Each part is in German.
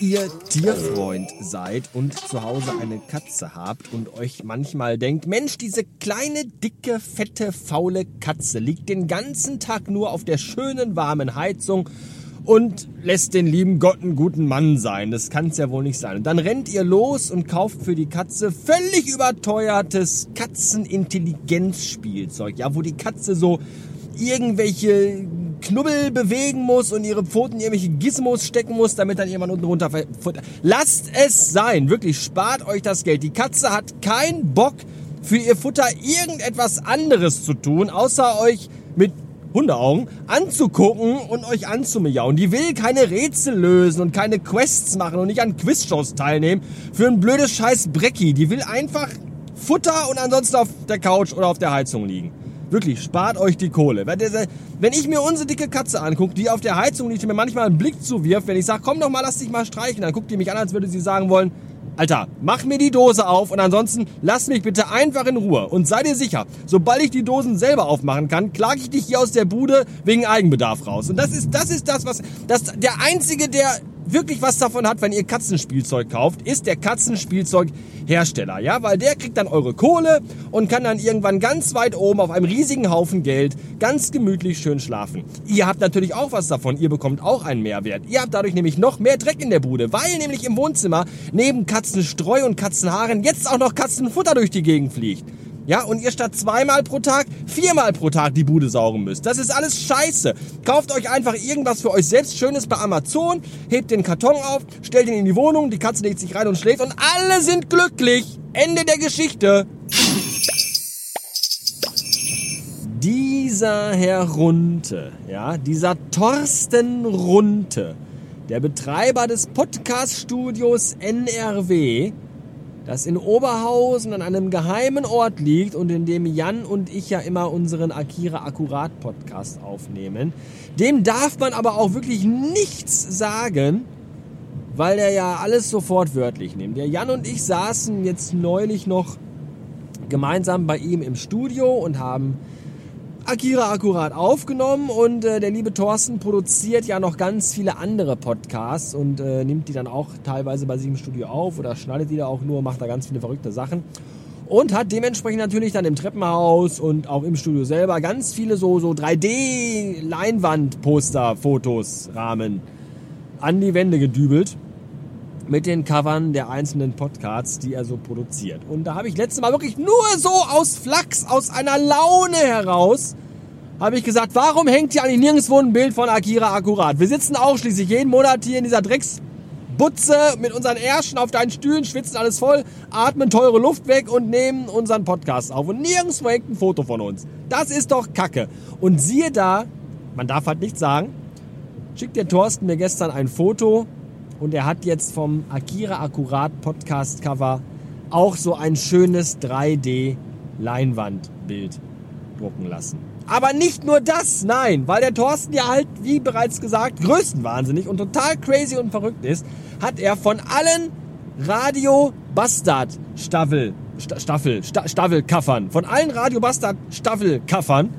ihr Tierfreund seid und zu Hause eine Katze habt und euch manchmal denkt, Mensch, diese kleine, dicke, fette, faule Katze liegt den ganzen Tag nur auf der schönen, warmen Heizung und lässt den lieben Gott einen guten Mann sein. Das kann es ja wohl nicht sein. Und dann rennt ihr los und kauft für die Katze völlig überteuertes Katzenintelligenzspielzeug, ja, wo die Katze so irgendwelche Knubbel bewegen muss und ihre Pfoten irgendwelche Gizmos stecken muss, damit dann jemand unten runter Lasst es sein, wirklich, spart euch das Geld. Die Katze hat keinen Bock für ihr Futter irgendetwas anderes zu tun, außer euch mit Hundeaugen anzugucken und euch anzumiauen. Die will keine Rätsel lösen und keine Quests machen und nicht an Quizshows teilnehmen für ein blödes Scheiß Brecki. Die will einfach Futter und ansonsten auf der Couch oder auf der Heizung liegen. Wirklich, spart euch die Kohle. Wenn ich mir unsere dicke Katze angucke, die auf der Heizung liegt, die mir manchmal einen Blick zuwirft, wenn ich sage, komm doch mal, lass dich mal streichen, dann guckt die mich an, als würde sie sagen wollen, Alter, mach mir die Dose auf und ansonsten lass mich bitte einfach in Ruhe. Und sei dir sicher, sobald ich die Dosen selber aufmachen kann, klage ich dich hier aus der Bude wegen Eigenbedarf raus. Und das ist, das ist das, was, das, der einzige, der wirklich was davon hat, wenn ihr Katzenspielzeug kauft, ist der Katzenspielzeughersteller, ja, weil der kriegt dann eure Kohle und kann dann irgendwann ganz weit oben auf einem riesigen Haufen Geld ganz gemütlich schön schlafen. Ihr habt natürlich auch was davon, ihr bekommt auch einen Mehrwert. Ihr habt dadurch nämlich noch mehr Dreck in der Bude, weil nämlich im Wohnzimmer neben Katzenstreu und Katzenhaaren jetzt auch noch Katzenfutter durch die Gegend fliegt. Ja, und ihr statt zweimal pro Tag viermal pro Tag die Bude saugen müsst. Das ist alles scheiße. Kauft euch einfach irgendwas für euch selbst Schönes bei Amazon, hebt den Karton auf, stellt ihn in die Wohnung, die Katze legt sich rein und schläft und alle sind glücklich. Ende der Geschichte. Dieser Herr Runte, ja, dieser Thorsten Runte, der Betreiber des Podcast-Studios NRW, das in Oberhausen an einem geheimen Ort liegt und in dem Jan und ich ja immer unseren Akira Akkurat Podcast aufnehmen. Dem darf man aber auch wirklich nichts sagen, weil der ja alles sofort wörtlich nimmt. Der Jan und ich saßen jetzt neulich noch gemeinsam bei ihm im Studio und haben Akira akkurat aufgenommen und äh, der liebe Thorsten produziert ja noch ganz viele andere Podcasts und äh, nimmt die dann auch teilweise bei sich im Studio auf oder schneidet die da auch nur, macht da ganz viele verrückte Sachen und hat dementsprechend natürlich dann im Treppenhaus und auch im Studio selber ganz viele so, so 3D-Leinwand-Poster-Fotos, Rahmen an die Wände gedübelt mit den Covern der einzelnen Podcasts, die er so produziert. Und da habe ich letztes Mal wirklich nur so aus Flachs, aus einer Laune heraus, habe ich gesagt, warum hängt hier eigentlich nirgendwo ein Bild von Akira akkurat? Wir sitzen auch schließlich jeden Monat hier in dieser Drecksbutze mit unseren Ärschen auf deinen Stühlen, schwitzen alles voll, atmen teure Luft weg und nehmen unseren Podcast auf. Und nirgendwo hängt ein Foto von uns. Das ist doch Kacke. Und siehe da, man darf halt nichts sagen, schickt der Thorsten mir gestern ein Foto und er hat jetzt vom Akira Akkurat Podcast Cover auch so ein schönes 3D Leinwandbild drucken lassen. Aber nicht nur das, nein, weil der Thorsten ja halt, wie bereits gesagt, größtenwahnsinnig und total crazy und verrückt ist, hat er von allen Radio Bastard Staffel, Staffel, Staffelkaffern, von allen Radio Bastard Staffelkaffern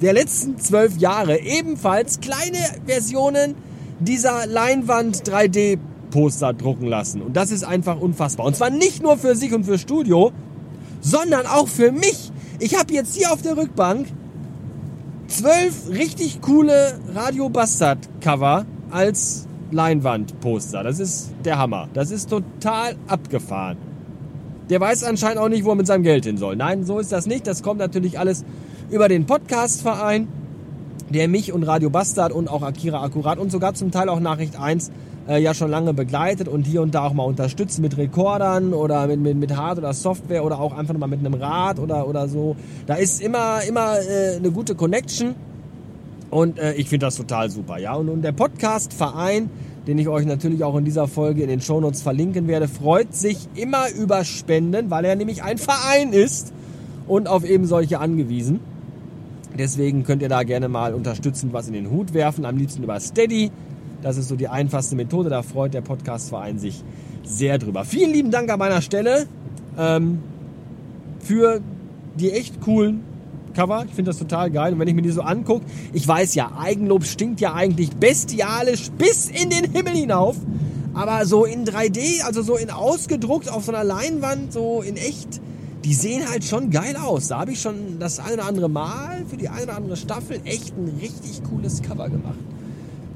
der letzten zwölf Jahre ebenfalls kleine Versionen dieser Leinwand 3D Poster drucken lassen. Und das ist einfach unfassbar. Und zwar nicht nur für sich und für Studio, sondern auch für mich. Ich habe jetzt hier auf der Rückbank zwölf richtig coole Radio Bastard Cover als Leinwandposter. Das ist der Hammer. Das ist total abgefahren. Der weiß anscheinend auch nicht, wo er mit seinem Geld hin soll. Nein, so ist das nicht. Das kommt natürlich alles über den Podcastverein, der mich und Radio Bastard und auch Akira Akkurat und sogar zum Teil auch Nachricht 1 äh, ja schon lange begleitet und hier und da auch mal unterstützt mit Rekordern oder mit, mit, mit Hard- oder Software oder auch einfach mal mit einem Rad oder, oder so. Da ist immer, immer äh, eine gute Connection und äh, ich finde das total super. Ja? Und, und der Podcast-Verein, den ich euch natürlich auch in dieser Folge in den Shownotes verlinken werde, freut sich immer über Spenden, weil er nämlich ein Verein ist und auf eben solche angewiesen. Deswegen könnt ihr da gerne mal unterstützend was in den Hut werfen, am liebsten über Steady. Das ist so die einfachste Methode. Da freut der Podcastverein sich sehr drüber. Vielen lieben Dank an meiner Stelle ähm, für die echt coolen Cover. Ich finde das total geil. Und wenn ich mir die so angucke, ich weiß ja, Eigenlob stinkt ja eigentlich bestialisch bis in den Himmel hinauf. Aber so in 3D, also so in ausgedruckt auf so einer Leinwand, so in echt, die sehen halt schon geil aus. Da habe ich schon das eine oder andere Mal für die eine oder andere Staffel echt ein richtig cooles Cover gemacht.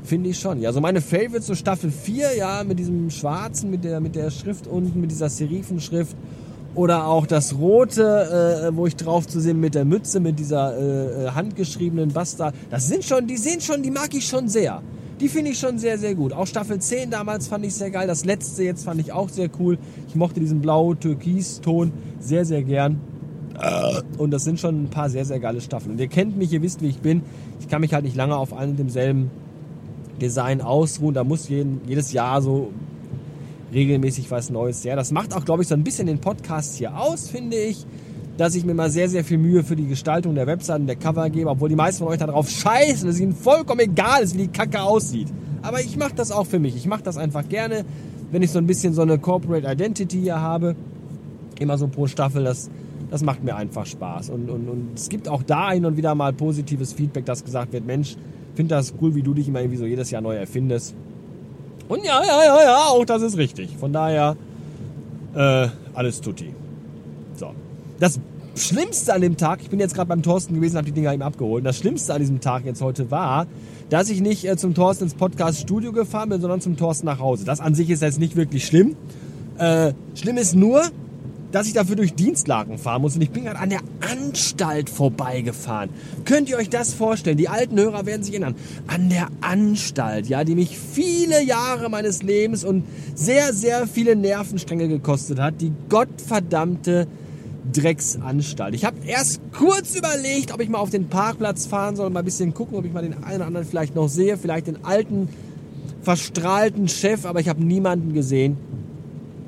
Finde ich schon. Ja, so meine Favorites, so Staffel 4, ja, mit diesem schwarzen, mit der, mit der Schrift unten, mit dieser Serifenschrift. Oder auch das rote, äh, wo ich drauf zu sehen mit der Mütze, mit dieser äh, äh handgeschriebenen Basta. Das sind schon, die sehen schon, die mag ich schon sehr. Die finde ich schon sehr, sehr gut. Auch Staffel 10 damals fand ich sehr geil. Das letzte jetzt fand ich auch sehr cool. Ich mochte diesen blau-türkis-Ton sehr, sehr gern. Und das sind schon ein paar sehr, sehr geile Staffeln. Und ihr kennt mich, ihr wisst, wie ich bin. Ich kann mich halt nicht lange auf einem und demselben Design ausruhen. Da muss jeden, jedes Jahr so regelmäßig was Neues her. Das macht auch, glaube ich, so ein bisschen den Podcast hier aus, finde ich dass ich mir mal sehr, sehr viel Mühe für die Gestaltung der Webseiten, der Cover gebe, obwohl die meisten von euch darauf scheißen, dass ihnen vollkommen egal ist, wie die Kacke aussieht. Aber ich mache das auch für mich. Ich mache das einfach gerne, wenn ich so ein bisschen so eine Corporate Identity hier habe. Immer so pro Staffel, das, das macht mir einfach Spaß. Und, und, und es gibt auch da hin und wieder mal positives Feedback, dass gesagt wird, Mensch, finde das cool, wie du dich immer irgendwie so jedes Jahr neu erfindest. Und ja, ja, ja, ja, auch das ist richtig. Von daher, äh, alles tutti. Das Schlimmste an dem Tag, ich bin jetzt gerade beim Thorsten gewesen, habe die Dinger ihm abgeholt. Das Schlimmste an diesem Tag jetzt heute war, dass ich nicht äh, zum Thorsten ins Podcast-Studio gefahren bin, sondern zum Thorsten nach Hause. Das an sich ist jetzt nicht wirklich schlimm. Äh, schlimm ist nur, dass ich dafür durch Dienstlagen fahren muss und ich bin gerade an der Anstalt vorbeigefahren. Könnt ihr euch das vorstellen? Die alten Hörer werden sich erinnern. An der Anstalt, ja, die mich viele Jahre meines Lebens und sehr, sehr viele Nervenstränge gekostet hat. Die gottverdammte Drecksanstalt. Ich habe erst kurz überlegt, ob ich mal auf den Parkplatz fahren soll und mal ein bisschen gucken, ob ich mal den einen oder anderen vielleicht noch sehe, vielleicht den alten, verstrahlten Chef, aber ich habe niemanden gesehen.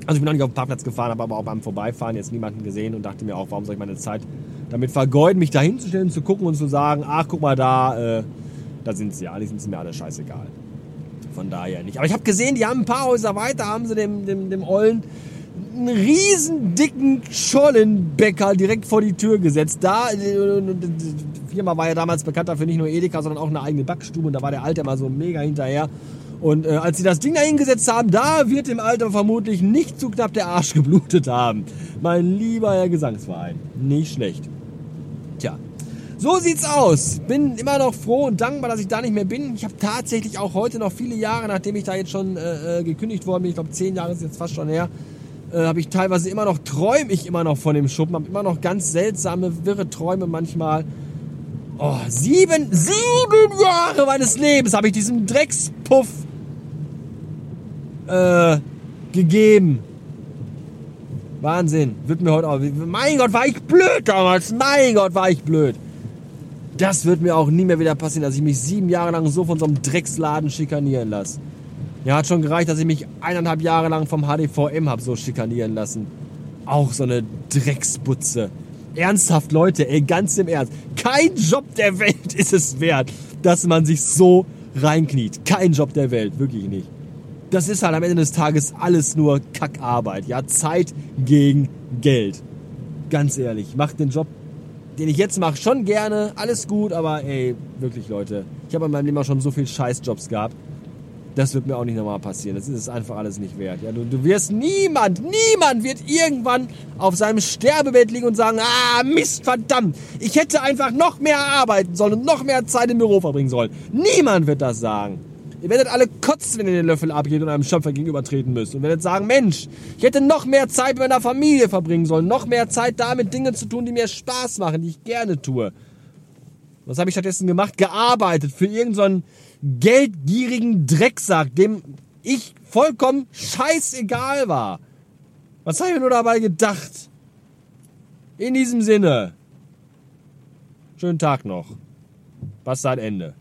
Also ich bin noch nicht auf den Parkplatz gefahren, habe aber auch beim Vorbeifahren jetzt niemanden gesehen und dachte mir auch, warum soll ich meine Zeit damit vergeuden, mich da hinzustellen, zu gucken und zu sagen, ach guck mal da, äh, da sind sie, eigentlich sind sie mir alle scheißegal. Von daher nicht. Aber ich habe gesehen, die haben ein paar Häuser weiter, haben sie dem, dem, dem Ollen einen riesen dicken Schollenbäcker direkt vor die Tür gesetzt. Da, die Firma war ja damals bekannt dafür nicht nur Edeka, sondern auch eine eigene Backstube und da war der Alte immer so mega hinterher. Und äh, als sie das Ding da hingesetzt haben, da wird dem Alter vermutlich nicht zu knapp der Arsch geblutet haben. Mein lieber Herr Gesangsverein. Nicht schlecht. Tja. So sieht's aus. Bin immer noch froh und dankbar, dass ich da nicht mehr bin. Ich habe tatsächlich auch heute noch viele Jahre, nachdem ich da jetzt schon äh, äh gekündigt worden bin, ich glaube zehn Jahre ist jetzt fast schon her, äh, habe ich teilweise immer noch, träume ich immer noch von dem Schuppen, habe immer noch ganz seltsame, wirre Träume manchmal. Oh, sieben, sieben Jahre meines Lebens habe ich diesem Dreckspuff äh, gegeben. Wahnsinn. Wird mir heute auch. Mein Gott, war ich blöd damals. Mein Gott, war ich blöd. Das wird mir auch nie mehr wieder passieren, dass ich mich sieben Jahre lang so von so einem Drecksladen schikanieren lasse. Ja, hat schon gereicht, dass ich mich eineinhalb Jahre lang vom HDVM habe so schikanieren lassen. Auch so eine Drecksbutze. Ernsthaft, Leute, ey, ganz im Ernst. Kein Job der Welt ist es wert, dass man sich so reinkniet. Kein Job der Welt, wirklich nicht. Das ist halt am Ende des Tages alles nur Kackarbeit. Ja, Zeit gegen Geld. Ganz ehrlich, macht den Job, den ich jetzt mache, schon gerne. Alles gut, aber ey, wirklich, Leute. Ich habe in meinem Leben auch schon so viel Scheißjobs gehabt. Das wird mir auch nicht nochmal passieren. Das ist es einfach alles nicht wert. Ja, du, du wirst niemand, niemand wird irgendwann auf seinem Sterbebett liegen und sagen, ah, Mist, verdammt, ich hätte einfach noch mehr arbeiten sollen und noch mehr Zeit im Büro verbringen sollen. Niemand wird das sagen. Ihr werdet alle kotzen, wenn ihr den Löffel abgeht und einem Schöpfer gegenübertreten müsst. Und werdet sagen, Mensch, ich hätte noch mehr Zeit mit meiner Familie verbringen sollen. Noch mehr Zeit damit Dinge zu tun, die mir Spaß machen, die ich gerne tue. Was habe ich stattdessen gemacht? Gearbeitet für irgendeinen so geldgierigen Drecksack, dem ich vollkommen scheißegal war. Was habe ich mir nur dabei gedacht? In diesem Sinne. Schönen Tag noch. Seit Ende.